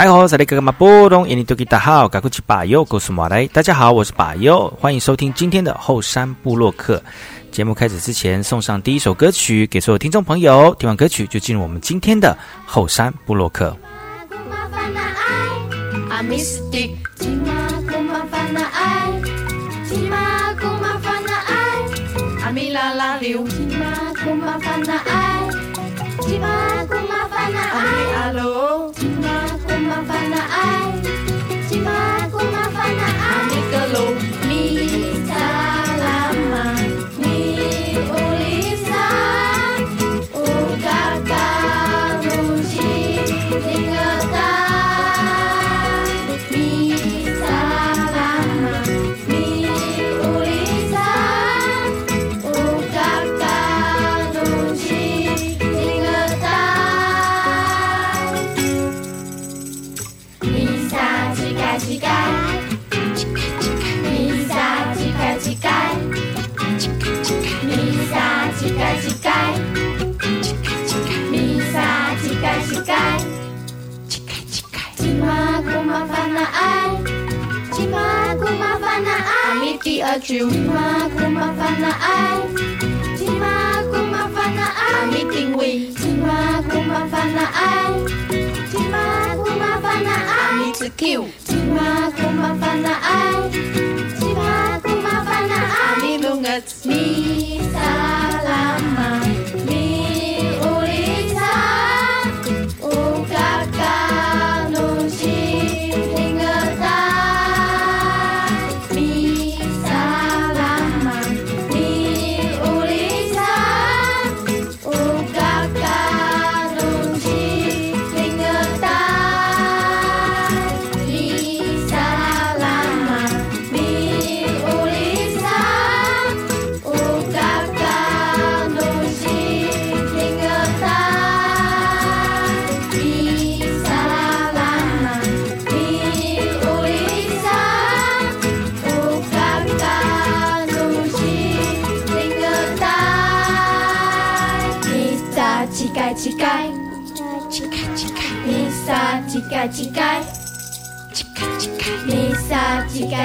来好，萨利哥哥马波隆，印尼多吉大好，赶快去把右告诉马来。大家好，我是把右，欢迎收听今天的后山部落客。节目开始之前，送上第一首歌曲给所有听众朋友。听完歌曲，就进入我们今天的后山部落客。麻烦啊爱，只骂我麻烦那爱。you. Tima kumafana I. Tima kumafana I. I'm eating we. Tima kumafana I. Tima kumafana I. I need to kill.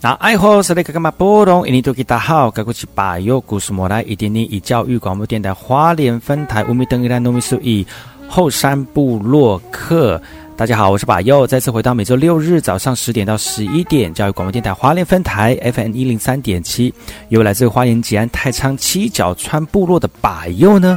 那爱好是那个干嘛波动，印尼多吉大好，赶快去把右故事莫来一点点以教育广播电台花莲分台乌米登伊兰糯米苏以后山部落客。大家好，我是把右，再次回到每周六日早上十点到十一点，教育广播电台花莲分台 FM 一零三点七，由来自花莲吉安太仓七角川部落的把右呢。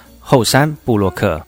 后山布洛克。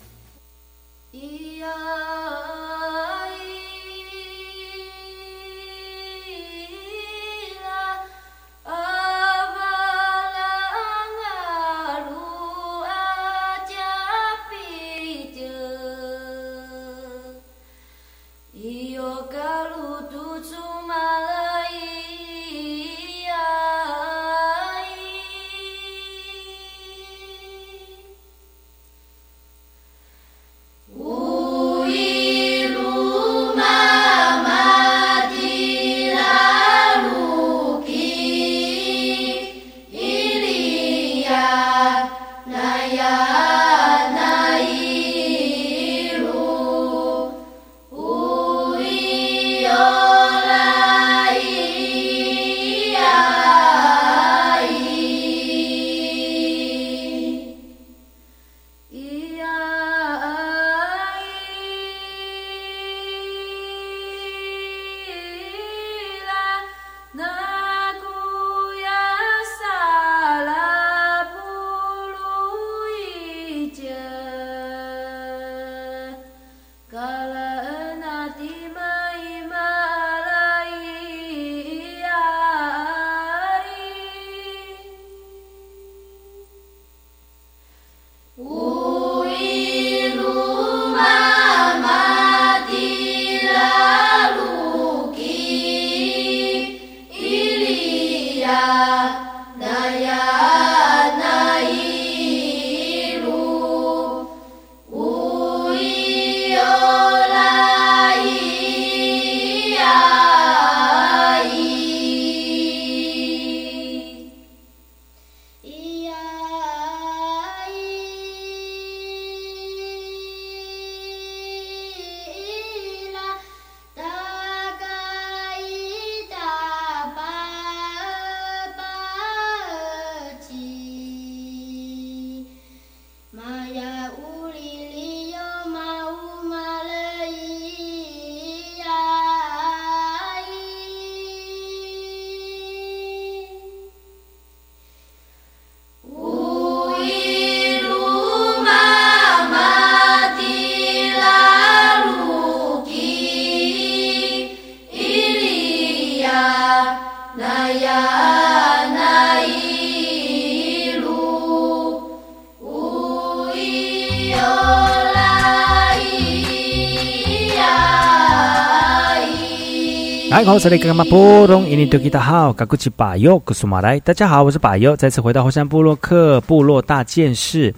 哎，好，这里干嘛波隆？印尼多吉达好，嘎古吉巴尤，古苏马来。大家好，我是巴尤，再次回到后山部落克部落大件事。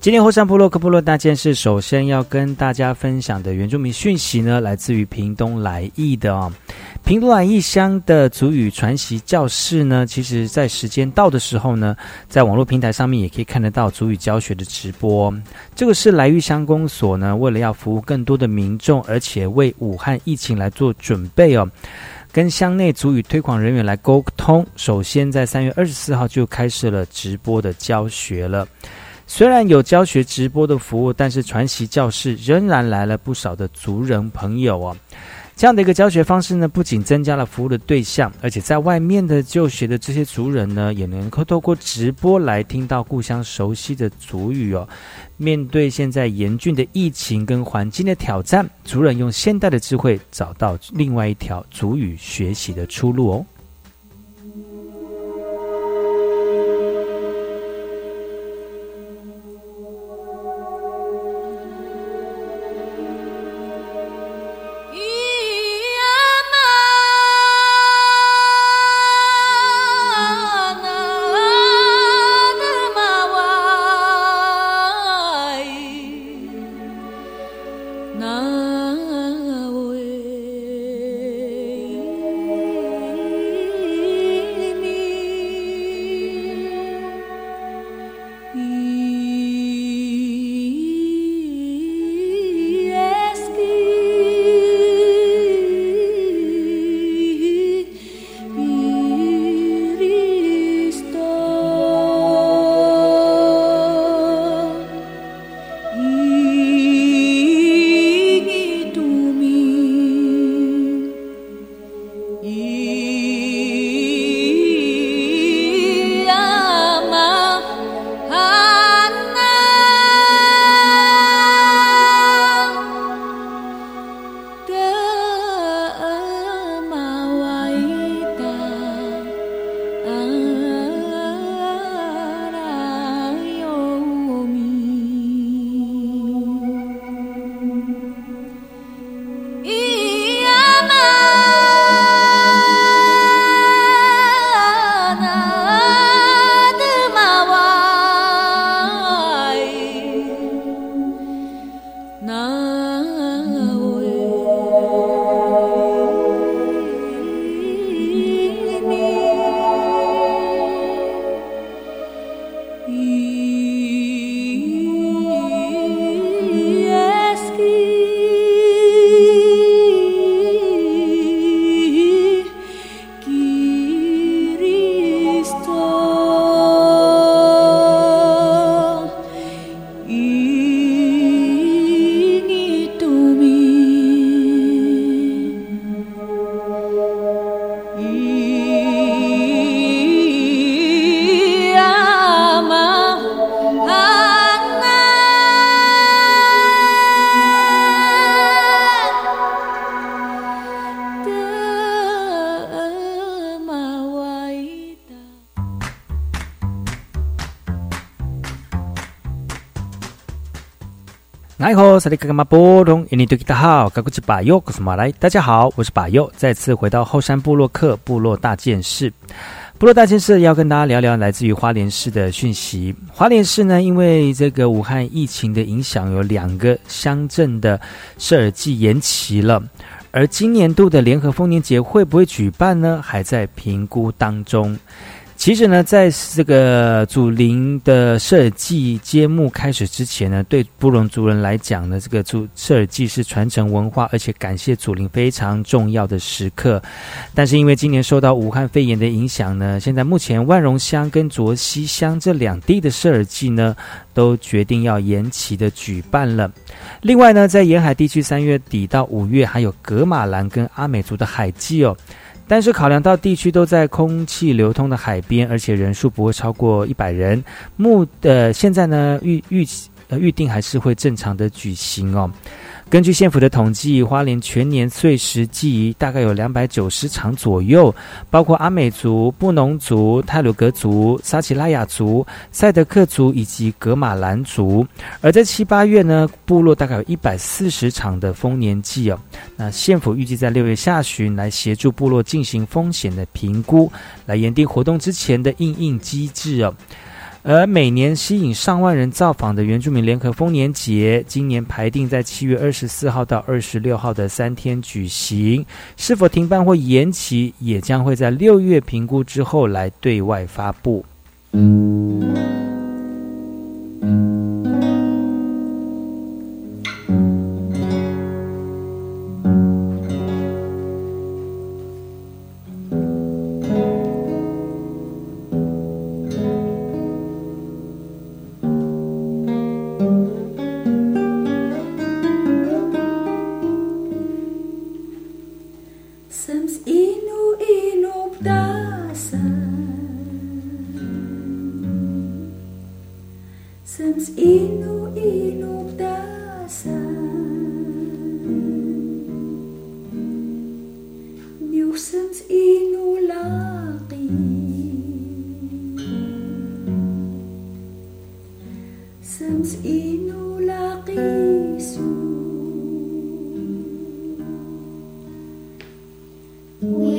今天后山部落克部落大件事，首先要跟大家分享的原住民讯息呢，来自于屏东来义的哦。屏东来义乡的祖语传习教室呢，其实在时间到的时候呢，在网络平台上面也可以看得到祖语教学的直播。这个是来义乡公所呢，为了要服务更多的民众，而且为武汉疫情来做准备哦，跟乡内祖语推广人员来沟通。首先在三月二十四号就开始了直播的教学了。虽然有教学直播的服务，但是传习教室仍然来了不少的族人朋友哦。这样的一个教学方式呢，不仅增加了服务的对象，而且在外面的就学的这些族人呢，也能够透过直播来听到故乡熟悉的族语哦。面对现在严峻的疫情跟环境的挑战，族人用现代的智慧找到另外一条族语学习的出路哦。萨利卡卡马波隆，印尼多吉达好，卡古吉巴尤，古斯马来，大家好，我是巴尤，再次回到后山部落克部落大件事。部落大件事要跟大家聊聊来自于花莲市的讯息。花莲市呢，因为这个武汉疫情的影响，有两个乡镇的设耳祭延期了，而今年度的联合丰年节会不会举办呢？还在评估当中。其实呢，在这个祖灵的社尔祭揭幕开始之前呢，对布隆族人来讲呢，这个祖社尔祭是传承文化，而且感谢祖灵非常重要的时刻。但是因为今年受到武汉肺炎的影响呢，现在目前万荣乡跟卓溪乡这两地的社尔祭呢，都决定要延期的举办了。另外呢，在沿海地区，三月底到五月还有格马兰跟阿美族的海祭哦。但是考量到地区都在空气流通的海边，而且人数不会超过一百人，目呃现在呢预预呃预定还是会正常的举行哦。根据县府的统计，花莲全年碎石记忆大概有两百九十场左右，包括阿美族、布农族、泰鲁格族、撒奇拉雅族、赛德克族以及格马兰族。而在七八月呢，部落大概有一百四十场的丰年祭哦。那县府预计在六月下旬来协助部落进行风险的评估，来研定活动之前的应应机制哦。而每年吸引上万人造访的原住民联合丰年节，今年排定在七月二十四号到二十六号的三天举行，是否停办或延期，也将会在六月评估之后来对外发布。We.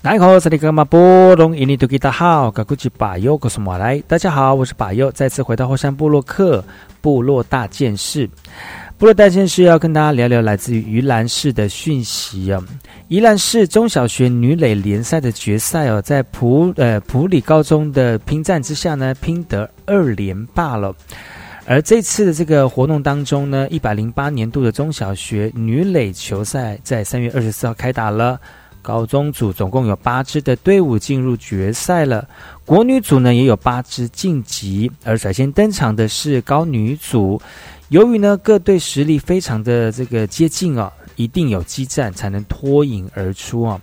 大家好，我是巴佑，再次回到后山部落克部落大件事。部落大件事要跟大家聊聊来自于宜兰市的讯息啊。宜兰市中小学女垒联赛的决赛哦，在普呃普里高中的拼战之下呢，拼得二连霸了。而这次的这个活动当中呢，一百零八年度的中小学女垒球赛在三月二十四号开打了。高中组总共有八支的队伍进入决赛了，国女组呢也有八支晋级，而率先登场的是高女组。由于呢各队实力非常的这个接近啊，一定有激战才能脱颖而出啊。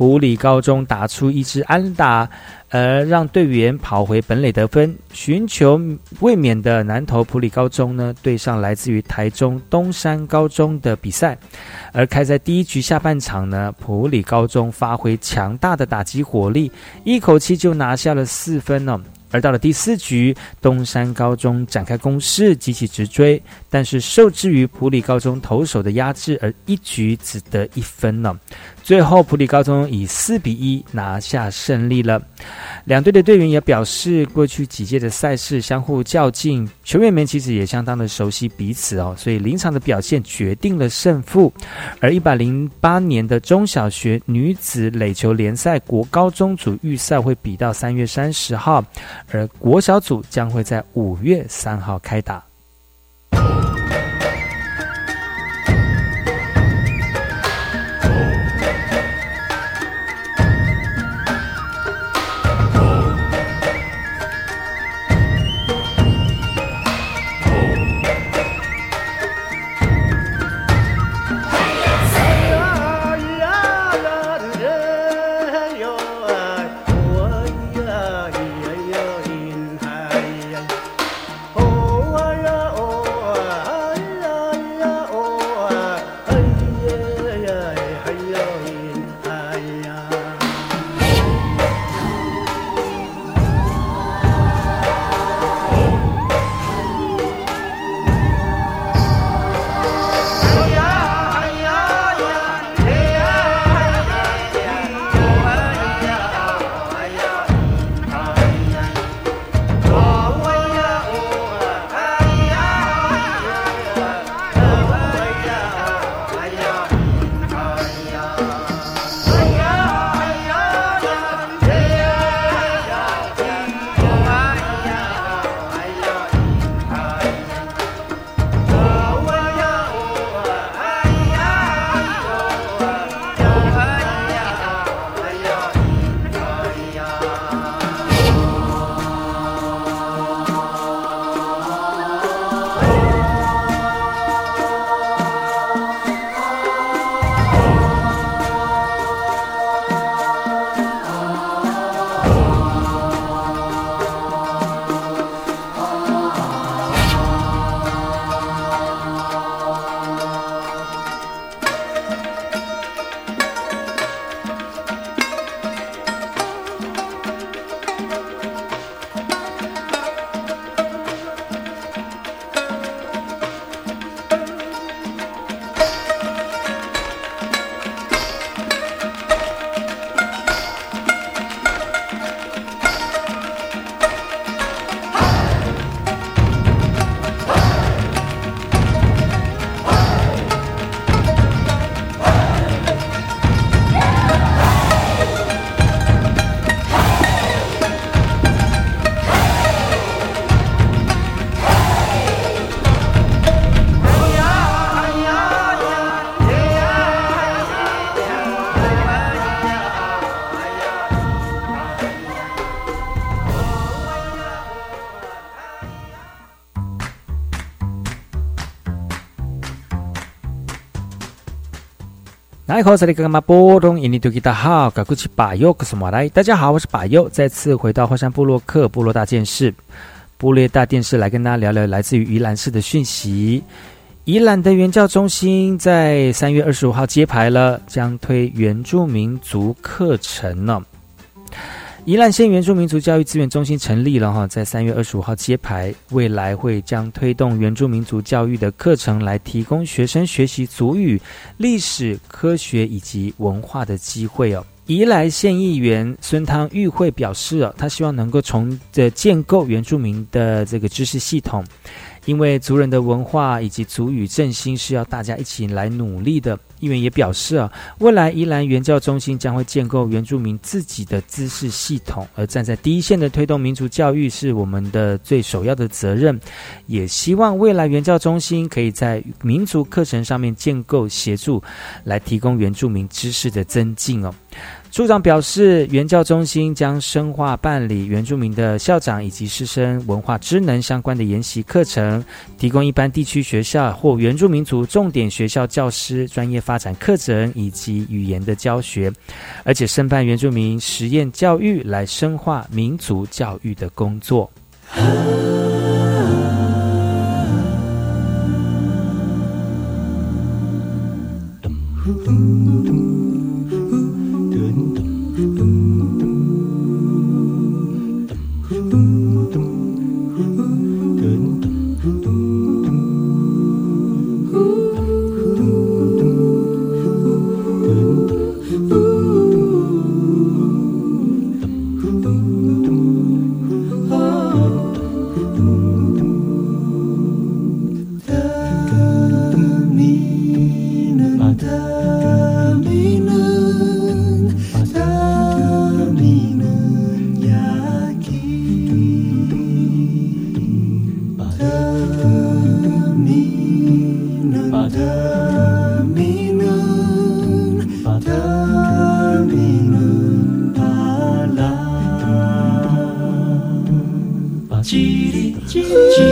普里高中打出一支安打，而让队员跑回本垒得分，寻求卫冕的南投普里高中呢对上来自于台中东山高中的比赛。而开在第一局下半场呢，普里高中发挥强大的打击火力，一口气就拿下了四分呢。而到了第四局，东山高中展开攻势，急起直追，但是受制于普里高中投手的压制，而一局只得一分呢。最后，普里高中以四比一拿下胜利了。两队的队员也表示，过去几届的赛事相互较劲，球员们其实也相当的熟悉彼此哦，所以临场的表现决定了胜负。而一百零八年的中小学女子垒球联赛国高中组预赛会比到三月三十号，而国小组将会在五月三号开打。大家好，我是巴佑，再次回到华山部落克部落大件事，部落大电视来跟大家聊聊来自于宜兰市的讯息。宜兰的原教中心在三月二十五号揭牌了，将推原住民族课程呢。宜兰县原住民族教育资源中心成立了哈，在三月二十五号揭牌，未来会将推动原住民族教育的课程，来提供学生学习族语、历史、科学以及文化的机会哦。宜兰县议员孙汤玉会表示哦，他希望能够从的建构原住民的这个知识系统。因为族人的文化以及族语振兴是要大家一起来努力的。议员也表示啊，未来宜兰原教中心将会建构原住民自己的知识系统，而站在第一线的推动民族教育是我们的最首要的责任。也希望未来原教中心可以在民族课程上面建构协助，来提供原住民知识的增进哦。处长表示，原教中心将深化办理原住民的校长以及师生文化知能相关的研习课程，提供一般地区学校或原住民族重点学校教师专业发展课程以及语言的教学，而且申办原住民实验教育来深化民族教育的工作。叽哩叽哩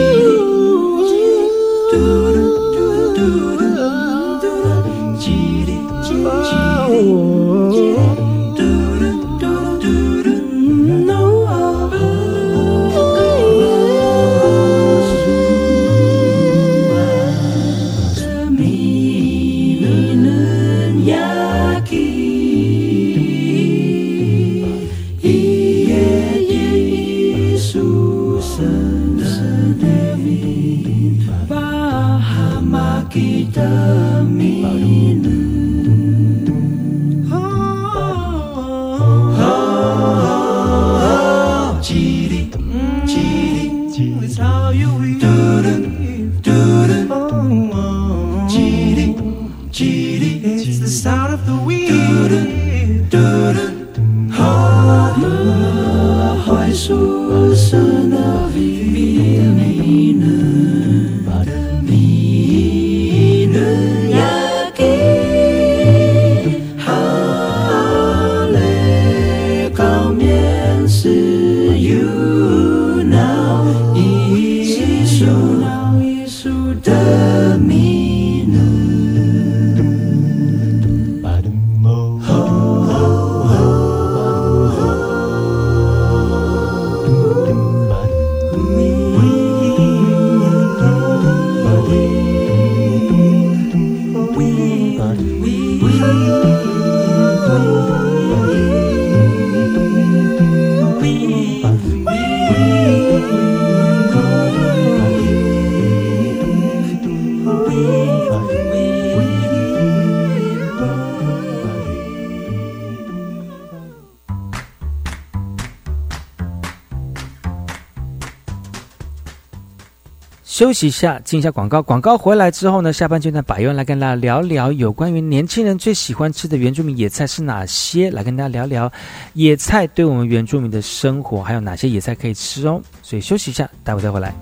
休息一下，进一下广告。广告回来之后呢，下半阶段百佑来跟大家聊聊有关于年轻人最喜欢吃的原住民野菜是哪些，来跟大家聊聊野菜对我们原住民的生活还有哪些野菜可以吃哦。所以休息一下，待会再回来。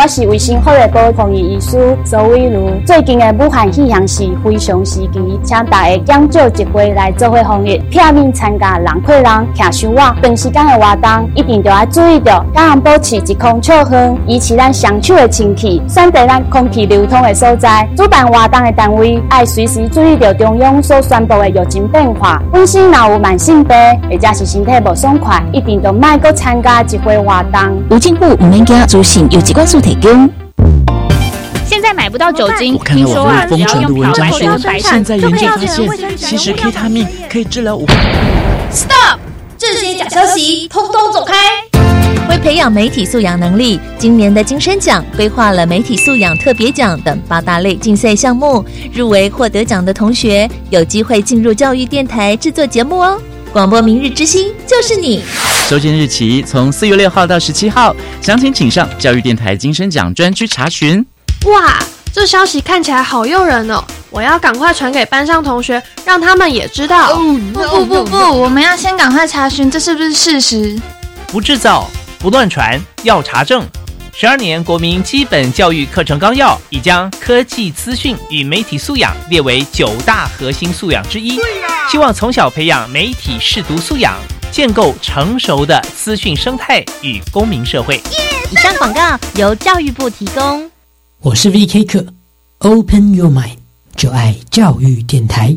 我是卫生福利部防疫医师周伟如。最近的武汉肺炎是非常时期，请大家减少聚会来做伙防疫，避免参加人挤人、徛伤晚、长时间的活动，一定要注意到，咱人保持一空笑声，维持咱双手的清气，选择咱空气流通的所在。主办活动的单位要随时注意到中央所宣布的疫情变化。本身若有慢性病，或者是身体不爽快，一定都莫搁参加聚会活动。有进步，唔免惊，资讯有机关署提供。现在买不到酒精，我看到网络疯传的文章说，现在研究发现，其实 K 他命可以治疗五。Stop！这些假消息，通通走开！为培养媒体素养能力，今年的金声奖规划了媒体素养特别奖等八大类竞赛项目，入围获得奖的同学有机会进入教育电台制作节目哦。广播明日之星就是你。收件日期从四月六号到十七号，详情请上教育电台金声奖专区查询。哇，这消息看起来好诱人哦！我要赶快传给班上同学，让他们也知道。不不不不，我们要先赶快查询这是不是事实。不制造，不乱传，要查证。十二年国民基本教育课程纲要已将科技资讯与媒体素养列为九大核心素养之一，希望从小培养媒体视读素养，建构成熟的资讯生态与公民社会。以上广告由教育部提供。我是 VK 课，Open Your Mind，就爱教育电台。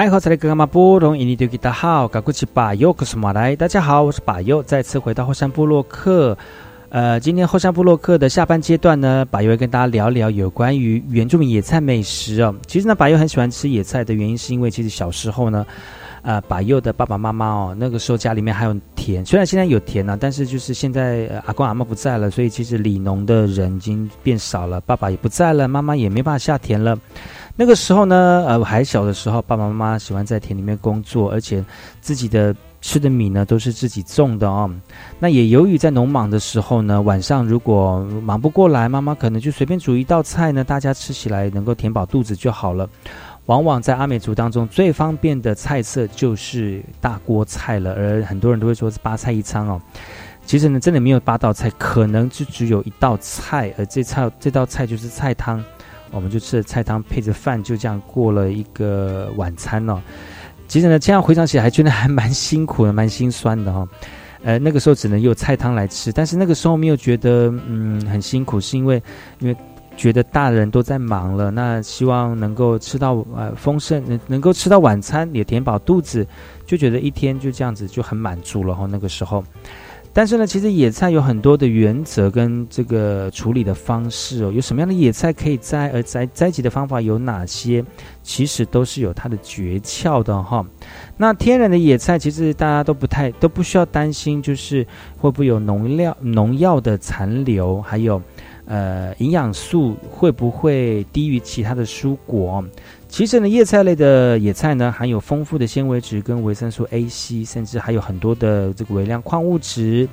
爱好在的哥哥们波隆印尼丢吉大好，嘎古奇巴尤克什马来，大家好，我是巴尤，再次回到后山部落克。呃，今天后山部落克的下半阶段呢，巴尤会跟大家聊聊有关于原住民野菜美食哦。其实呢，巴尤很喜欢吃野菜的原因，是因为其实小时候呢，呃，巴尤的爸爸妈妈哦，那个时候家里面还有田，虽然现在有田呢，但是就是现在阿公阿妈不在了，所以其实里农的人已经变少了，爸爸也不在了，妈妈也没办法下田了。那个时候呢，呃，我还小的时候，爸爸妈妈喜欢在田里面工作，而且自己的吃的米呢都是自己种的哦。那也由于在农忙的时候呢，晚上如果忙不过来，妈妈可能就随便煮一道菜呢，大家吃起来能够填饱肚子就好了。往往在阿美族当中最方便的菜色就是大锅菜了，而很多人都会说是八菜一汤哦。其实呢，真的没有八道菜，可能就只有一道菜，而这菜这道菜就是菜汤。我们就吃了菜汤配着饭，就这样过了一个晚餐哦。其实呢，这样回想起来，还觉得还蛮辛苦的，蛮心酸的哈。呃，那个时候只能用菜汤来吃，但是那个时候没有觉得嗯很辛苦，是因为因为觉得大人都在忙了，那希望能够吃到呃丰盛，能能够吃到晚餐也填饱肚子，就觉得一天就这样子就很满足了哈。那个时候。但是呢，其实野菜有很多的原则跟这个处理的方式哦。有什么样的野菜可以栽，而栽栽植的方法有哪些？其实都是有它的诀窍的哈。那天然的野菜，其实大家都不太都不需要担心，就是会不会有农药农药的残留，还有呃营养素会不会低于其他的蔬果？其实呢，叶菜类的野菜呢，含有丰富的纤维质跟维生素 A、C，甚至还有很多的这个微量矿物质。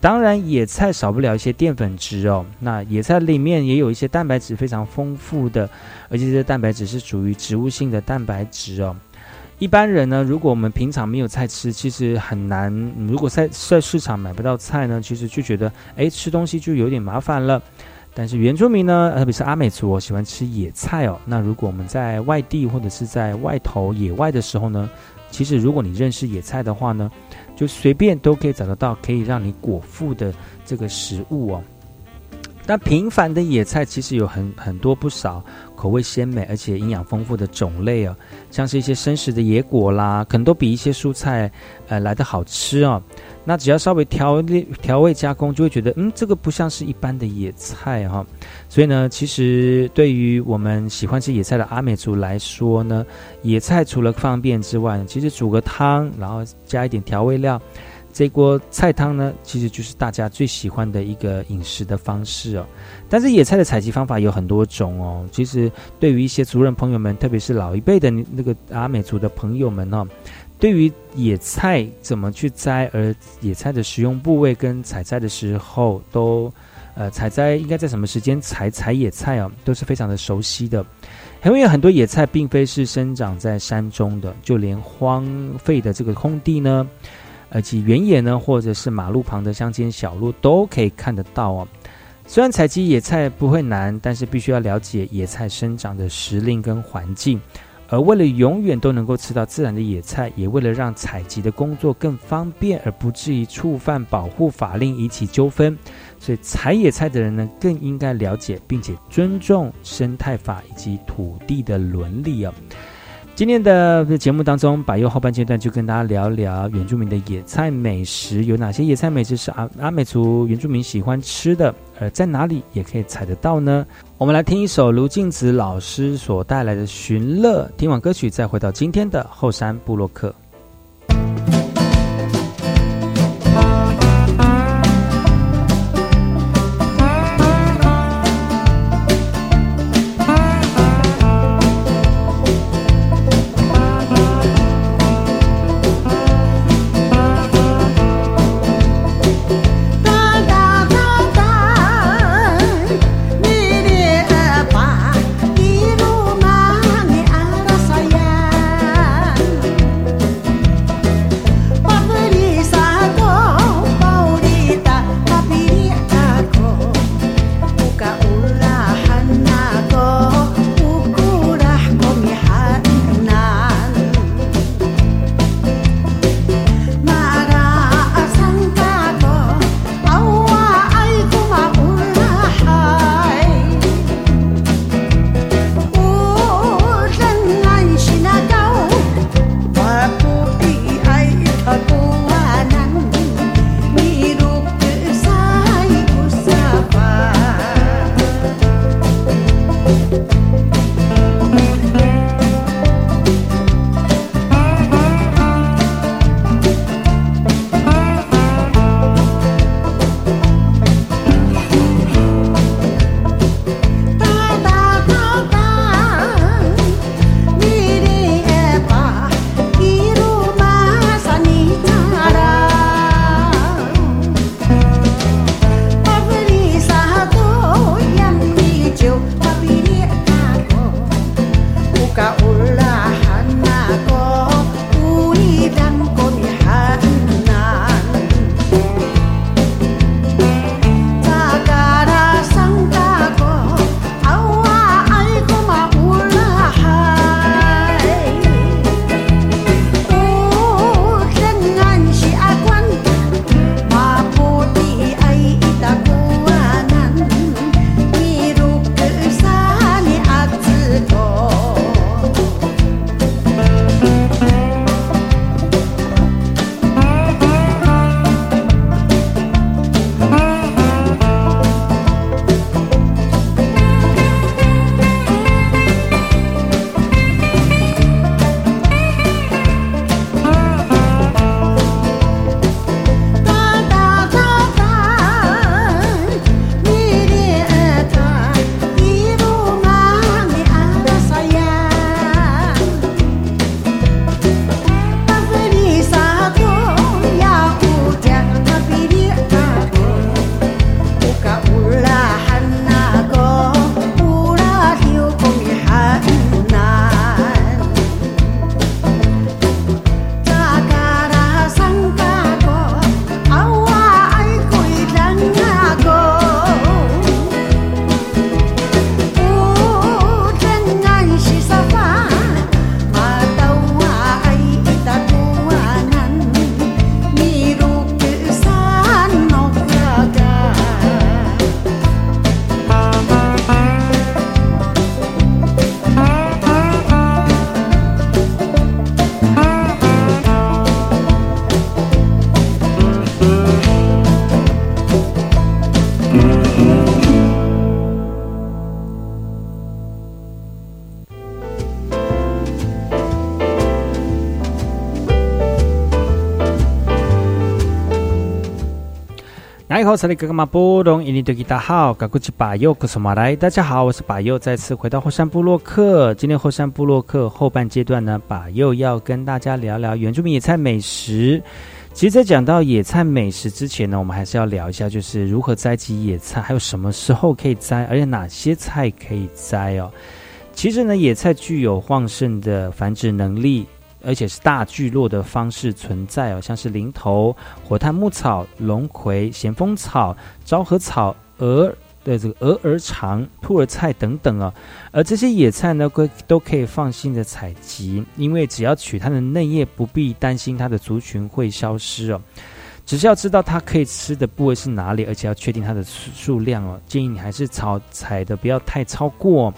当然，野菜少不了一些淀粉质哦。那野菜里面也有一些蛋白质非常丰富的，而且这些蛋白质是属于植物性的蛋白质哦。一般人呢，如果我们平常没有菜吃，其实很难。如果在在市场买不到菜呢，其实就觉得哎，吃东西就有点麻烦了。但是原住民呢，特别是阿美族，我喜欢吃野菜哦。那如果我们在外地或者是在外头野外的时候呢，其实如果你认识野菜的话呢，就随便都可以找得到可以让你果腹的这个食物哦。但平凡的野菜其实有很很多不少口味鲜美而且营养丰富的种类哦，像是一些生食的野果啦，可能都比一些蔬菜呃来的好吃哦。那只要稍微调味调味加工，就会觉得嗯，这个不像是一般的野菜哈。所以呢，其实对于我们喜欢吃野菜的阿美族来说呢，野菜除了方便之外，其实煮个汤，然后加一点调味料。这锅菜汤呢，其实就是大家最喜欢的一个饮食的方式哦。但是野菜的采集方法有很多种哦。其实对于一些族人朋友们，特别是老一辈的那个阿美族的朋友们哦，对于野菜怎么去摘，而野菜的食用部位跟采摘的时候都，呃，采摘应该在什么时间采采野菜哦，都是非常的熟悉的。因为很多野菜并非是生长在山中的，就连荒废的这个空地呢。而且原野呢，或者是马路旁的乡间小路都可以看得到哦。虽然采集野菜不会难，但是必须要了解野菜生长的时令跟环境。而为了永远都能够吃到自然的野菜，也为了让采集的工作更方便，而不至于触犯保护法令引起纠纷，所以采野菜的人呢，更应该了解并且尊重生态法以及土地的伦理哦。今天的节目当中，百佑后半阶段就跟大家聊聊原住民的野菜美食，有哪些野菜美食是阿阿美族原住民喜欢吃的，而在哪里也可以采得到呢？我们来听一首卢静子老师所带来的《寻乐》，听完歌曲再回到今天的后山部落客。嗨，好，这里格格马波隆，印尼对吉大好，嘎古吉巴佑，古苏马来，大家好，我是巴佑，再次回到后山部落克。今天后山部落克后半阶段呢，巴佑要跟大家聊聊原住民野菜美食。其实，在讲到野菜美食之前呢，我们还是要聊一下，就是如何摘集野菜，还有什么时候可以摘，而且哪些菜可以摘哦。其实呢，野菜具有旺盛的繁殖能力。而且是大聚落的方式存在哦，像是林头、火炭木草、龙葵、咸丰草、昭和草、鹅的这个鹅儿肠、兔儿菜等等啊。而这些野菜呢，都都可以放心的采集，因为只要取它的嫩叶，不必担心它的族群会消失哦。只是要知道它可以吃的部位是哪里，而且要确定它的数量哦。建议你还是草采的不要太超过。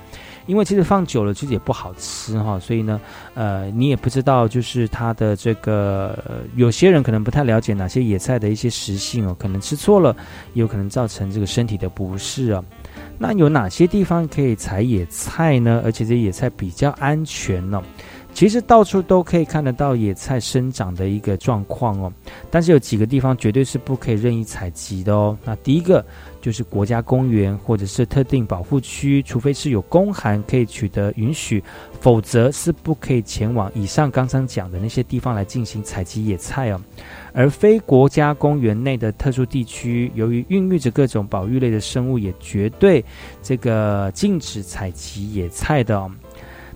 因为其实放久了其实也不好吃哈，所以呢，呃，你也不知道就是它的这个，有些人可能不太了解哪些野菜的一些食性哦，可能吃错了，有可能造成这个身体的不适啊。那有哪些地方可以采野菜呢？而且这野菜比较安全呢？其实到处都可以看得到野菜生长的一个状况哦，但是有几个地方绝对是不可以任意采集的哦。那第一个就是国家公园或者是特定保护区，除非是有公函可以取得允许，否则是不可以前往以上刚刚讲的那些地方来进行采集野菜哦。而非国家公园内的特殊地区，由于孕育着各种保育类的生物，也绝对这个禁止采集野菜的哦。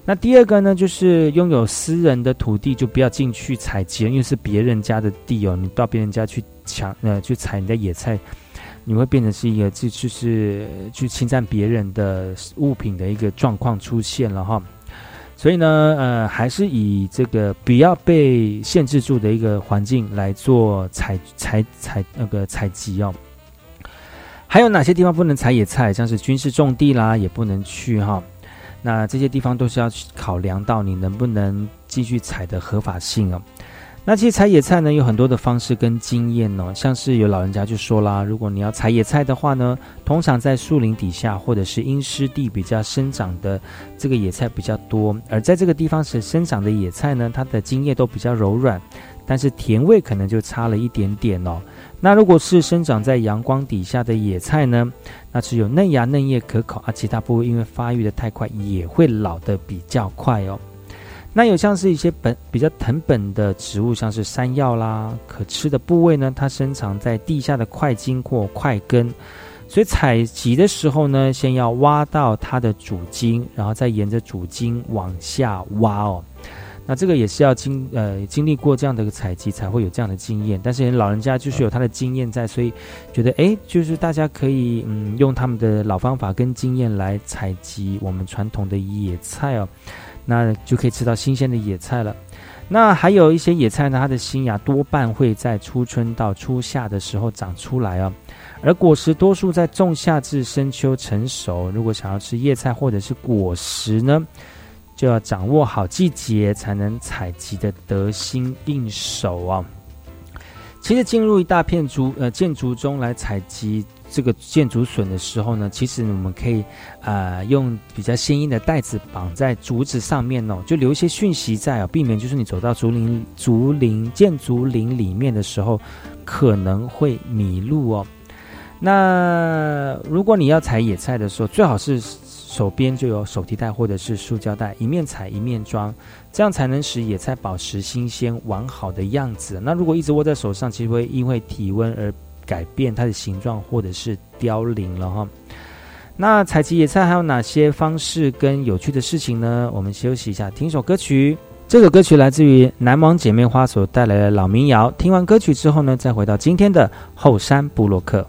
那第二个呢，就是拥有私人的土地就不要进去采集，因为是别人家的地哦，你到别人家去抢呃去采你的野菜，你会变成是一个就就是去侵占别人的物品的一个状况出现了哈。所以呢，呃，还是以这个不要被限制住的一个环境来做采采采那个采集哦。还有哪些地方不能采野菜？像是军事重地啦，也不能去哈。那这些地方都是要去考量到你能不能继续采的合法性哦。那其实采野菜呢，有很多的方式跟经验哦。像是有老人家就说啦，如果你要采野菜的话呢，通常在树林底下或者是阴湿地比较生长的这个野菜比较多。而在这个地方是生长的野菜呢，它的茎叶都比较柔软，但是甜味可能就差了一点点哦。那如果是生长在阳光底下的野菜呢？那只有嫩芽嫩叶可口啊，其他部位因为发育的太快，也会老的比较快哦。那有像是一些本比较藤本的植物，像是山药啦，可吃的部位呢，它生长在地下的块茎或块根，所以采集的时候呢，先要挖到它的主茎，然后再沿着主茎往下挖哦。那这个也是要经呃经历过这样的一个采集才会有这样的经验，但是老人家就是有他的经验在，所以觉得哎，就是大家可以嗯用他们的老方法跟经验来采集我们传统的野菜哦，那就可以吃到新鲜的野菜了。那还有一些野菜呢，它的新芽多半会在初春到初夏的时候长出来哦，而果实多数在仲夏至深秋成熟。如果想要吃叶菜或者是果实呢？就要掌握好季节，才能采集的得心应手啊！其实进入一大片竹呃建筑中来采集这个建竹笋的时候呢，其实我们可以啊用比较鲜艳的袋子绑在竹子上面哦，就留一些讯息在啊，避免就是你走到竹林竹林建竹林里面的时候可能会迷路哦。那如果你要采野菜的时候，最好是。手边就有手提袋或者是塑胶袋，一面采一面装，这样才能使野菜保持新鲜完好的样子。那如果一直握在手上，其实会因为体温而改变它的形状或者是凋零了哈。那采集野菜还有哪些方式跟有趣的事情呢？我们休息一下，听一首歌曲。这首歌曲来自于南王姐妹花所带来的老民谣。听完歌曲之后呢，再回到今天的后山部落克。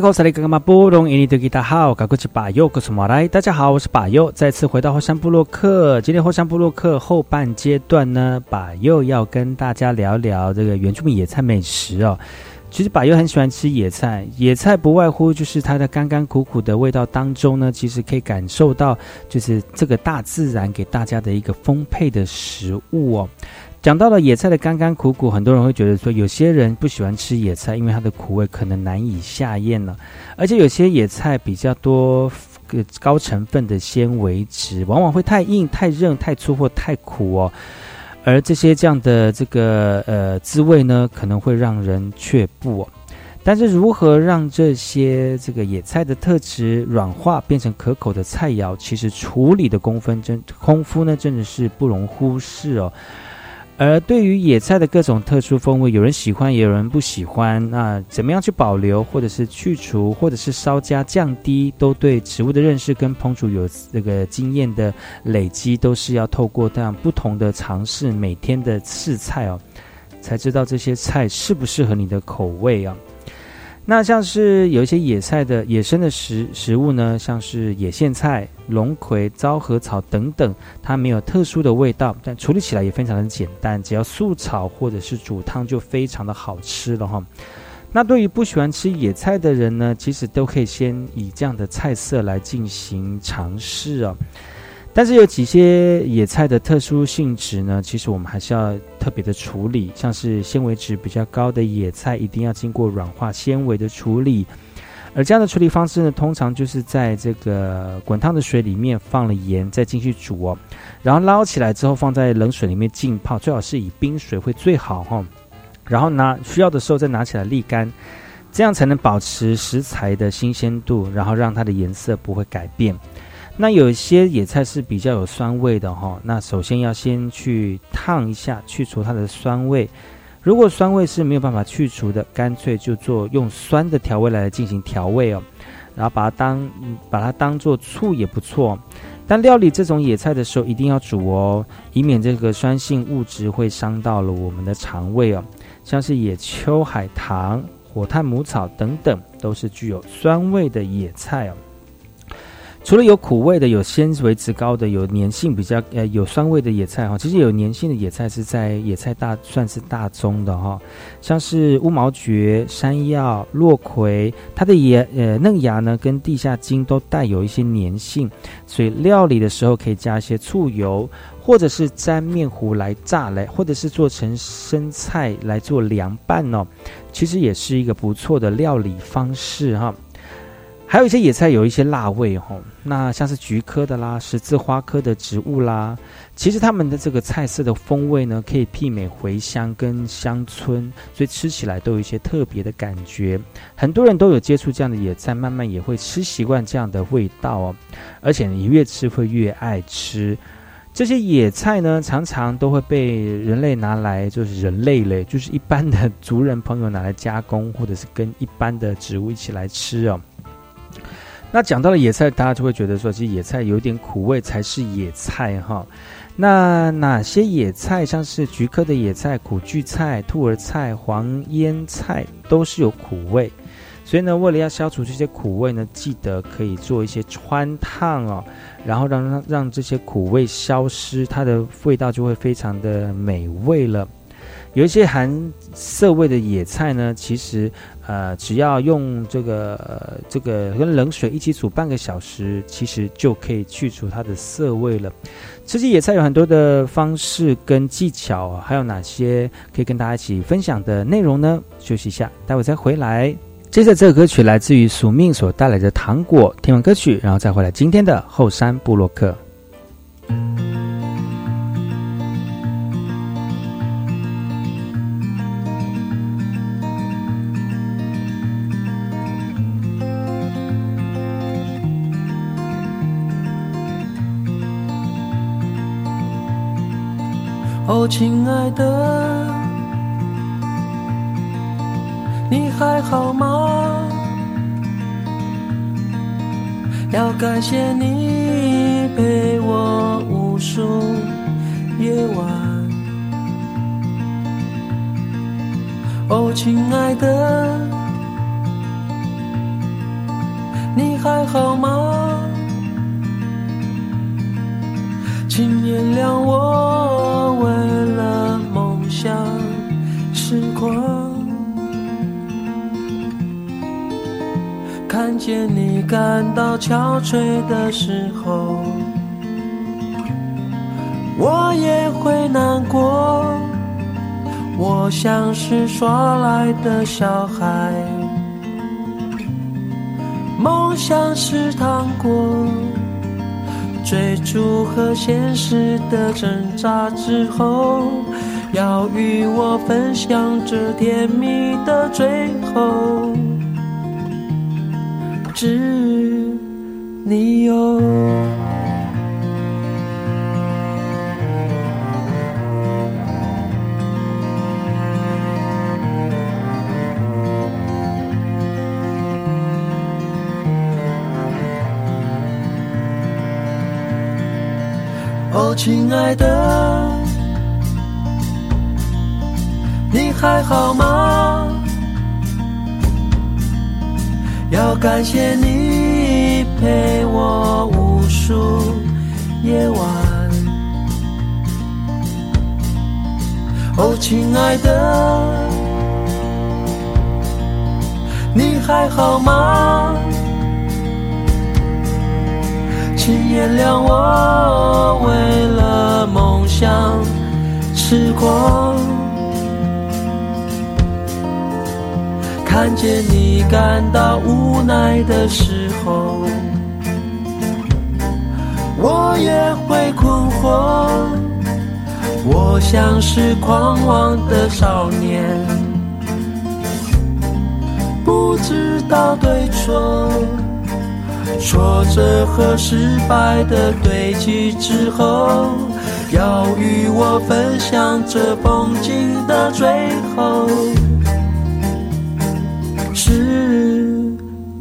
哪一口萨利格玛布隆伊尼德吉达好，赶过去把右告诉马来。大家好，我是把右，再次回到后山部落克。今天后山部落克后半阶段呢，把右要跟大家聊聊这个原住民野菜美食哦。其实把右很喜欢吃野菜，野菜不外乎就是它的甘甘苦苦的味道当中呢，其实可以感受到就是这个大自然给大家的一个丰沛的食物哦。讲到了野菜的甘甘苦苦，很多人会觉得说，有些人不喜欢吃野菜，因为它的苦味可能难以下咽了。而且有些野菜比较多高成分的纤维质，往往会太硬、太韧、太粗或太苦哦。而这些这样的这个呃滋味呢，可能会让人却步。但是如何让这些这个野菜的特质软化变成可口的菜肴，其实处理的功分真功夫呢，真的是不容忽视哦。而对于野菜的各种特殊风味，有人喜欢，也有人不喜欢。那怎么样去保留，或者是去除，或者是稍加降低，都对植物的认识跟烹煮有这个经验的累积，都是要透过这样不同的尝试，每天的试菜哦，才知道这些菜适不适合你的口味啊。那像是有一些野菜的野生的食食物呢，像是野苋菜、龙葵、昭和草等等，它没有特殊的味道，但处理起来也非常的简单，只要素炒或者是煮汤就非常的好吃了哈。那对于不喜欢吃野菜的人呢，其实都可以先以这样的菜色来进行尝试哦。但是有几些野菜的特殊性质呢，其实我们还是要特别的处理，像是纤维值比较高的野菜，一定要经过软化纤维的处理。而这样的处理方式呢，通常就是在这个滚烫的水里面放了盐，再进去煮哦，然后捞起来之后放在冷水里面浸泡，最好是以冰水会最好哈。然后拿需要的时候再拿起来沥干，这样才能保持食材的新鲜度，然后让它的颜色不会改变。那有一些野菜是比较有酸味的哈，那首先要先去烫一下，去除它的酸味。如果酸味是没有办法去除的，干脆就做用酸的调味来进行调味哦，然后把它当把它当做醋也不错。但料理这种野菜的时候一定要煮哦，以免这个酸性物质会伤到了我们的肠胃哦。像是野秋海棠、火炭母草等等，都是具有酸味的野菜哦。除了有苦味的、有纤维值高的、有粘性比较呃有酸味的野菜哈，其实有粘性的野菜是在野菜大算是大宗的哈，像是乌毛蕨、山药、落葵，它的叶呃嫩芽呢跟地下茎都带有一些粘性，所以料理的时候可以加一些醋油，或者是沾面糊来炸来，或者是做成生菜来做凉拌哦，其实也是一个不错的料理方式哈。还有一些野菜有一些辣味吼，那像是菊科的啦、十字花科的植物啦，其实它们的这个菜色的风味呢，可以媲美茴香跟香椿，所以吃起来都有一些特别的感觉。很多人都有接触这样的野菜，慢慢也会吃习惯这样的味道哦。而且你越吃会越爱吃。这些野菜呢，常常都会被人类拿来，就是人类类，就是一般的族人朋友拿来加工，或者是跟一般的植物一起来吃哦。那讲到了野菜，大家就会觉得说，其实野菜有点苦味才是野菜哈。那哪些野菜，像是菊科的野菜、苦苣菜、兔儿菜、黄腌菜，都是有苦味。所以呢，为了要消除这些苦味呢，记得可以做一些穿烫哦，然后让让让这些苦味消失，它的味道就会非常的美味了。有一些含涩味的野菜呢，其实。呃，只要用这个这个跟冷水一起煮半个小时，其实就可以去除它的涩味了。吃野菜有很多的方式跟技巧，还有哪些可以跟大家一起分享的内容呢？休息一下，待会再回来。接着这个歌曲来自于宿命所带来的糖果，听完歌曲，然后再回来今天的后山部落客。哦，亲爱的，你还好吗？要感谢你陪我无数夜晚。哦，亲爱的，你还好吗？请原谅我梦想痴狂，看见你感到憔悴的时候，我也会难过。我像是耍赖的小孩，梦想是糖果，追逐和现实的挣扎之后，要与我分享这甜蜜的最后，只你有。哦，亲爱的，还好吗？要感谢你陪我无数夜晚。哦，亲爱的，你还好吗？请原谅我为了梦想痴狂，看见你感到无奈的时候，我也会困惑。我像是狂妄的少年，不知道对错。挫折和失败的堆积之后，要与我分享这风景的最后，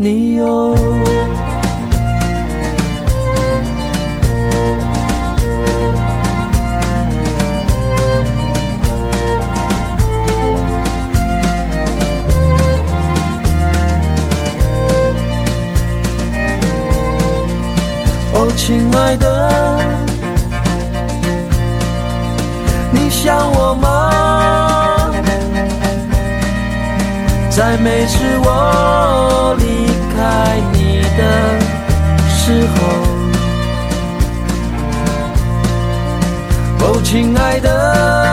你哟。哦，亲爱的，你想我吗？在每次我开你的时候，哦，亲爱的。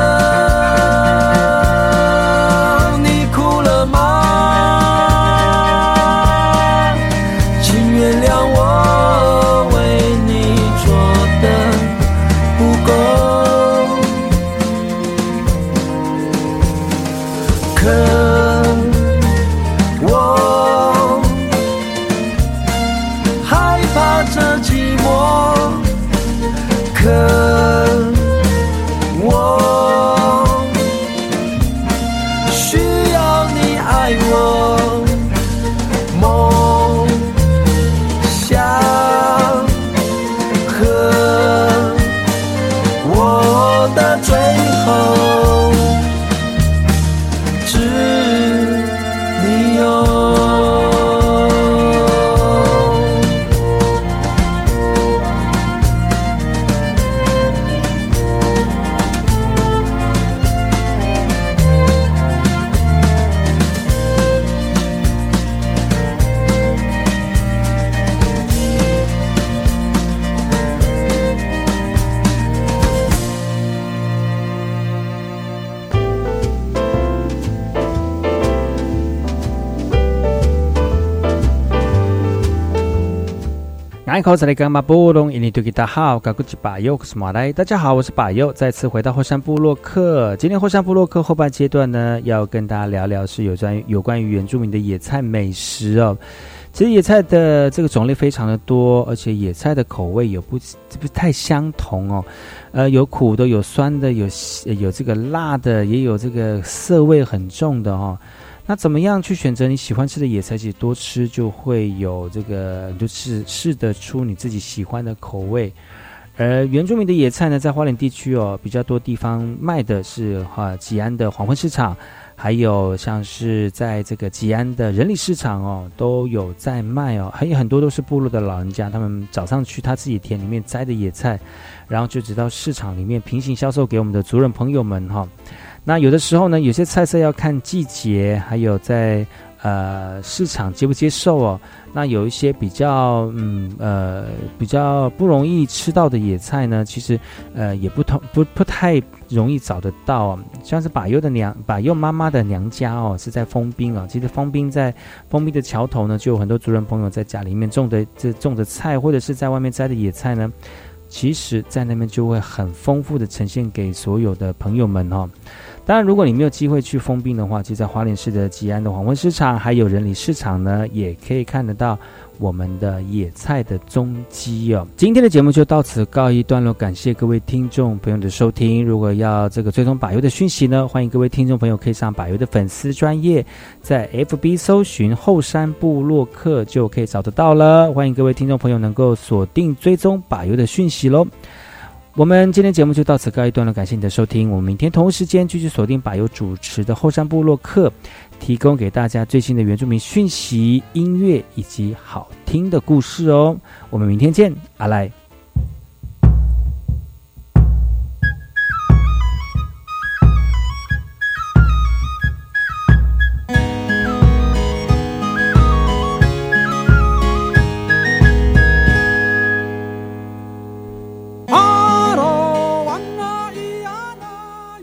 口子来干嘛波隆印尼多吉大好，嘎古吉巴尤克斯马来，大家好，我是巴尤，再次回到后山部落克。今天后山部落克后半阶段呢，要跟大家聊聊是有关于有关于原住民的野菜美食哦。其实野菜的这个种类非常的多，而且野菜的口味也不不太相同哦。呃，有苦的，有酸的，有有这个辣的，也有这个涩味很重的哦。那怎么样去选择你喜欢吃的野菜？其实多吃就会有这个，就是试得出你自己喜欢的口味。而原住民的野菜呢，在花莲地区哦，比较多地方卖的是哈吉安的黄昏市场，还有像是在这个吉安的人力市场哦，都有在卖哦，还有很多都是部落的老人家，他们早上去他自己田里面摘的野菜，然后就直到市场里面平行销售给我们的族人朋友们哈。那有的时候呢，有些菜色要看季节，还有在。呃，市场接不接受哦？那有一些比较嗯呃比较不容易吃到的野菜呢，其实呃也不同不不太容易找得到。像是把优的娘把优妈妈的娘家哦，是在丰滨啊。其实丰滨在丰滨的桥头呢，就有很多族人朋友在家里面种的这种的菜，或者是在外面摘的野菜呢，其实在那边就会很丰富的呈现给所有的朋友们哦。当然，如果你没有机会去封冰的话，就在花莲市的吉安的黄昏市场，还有人里市场呢，也可以看得到我们的野菜的踪迹哦。今天的节目就到此告一段落，感谢各位听众朋友的收听。如果要这个追踪百油的讯息呢，欢迎各位听众朋友可以上百油的粉丝专业，在 FB 搜寻后山部落客就可以找得到了。欢迎各位听众朋友能够锁定追踪百油的讯息喽。我们今天节目就到此告一段落，感谢你的收听。我们明天同一时间继续锁定百有主持的后山部落客，提供给大家最新的原住民讯息、音乐以及好听的故事哦。我们明天见，阿来。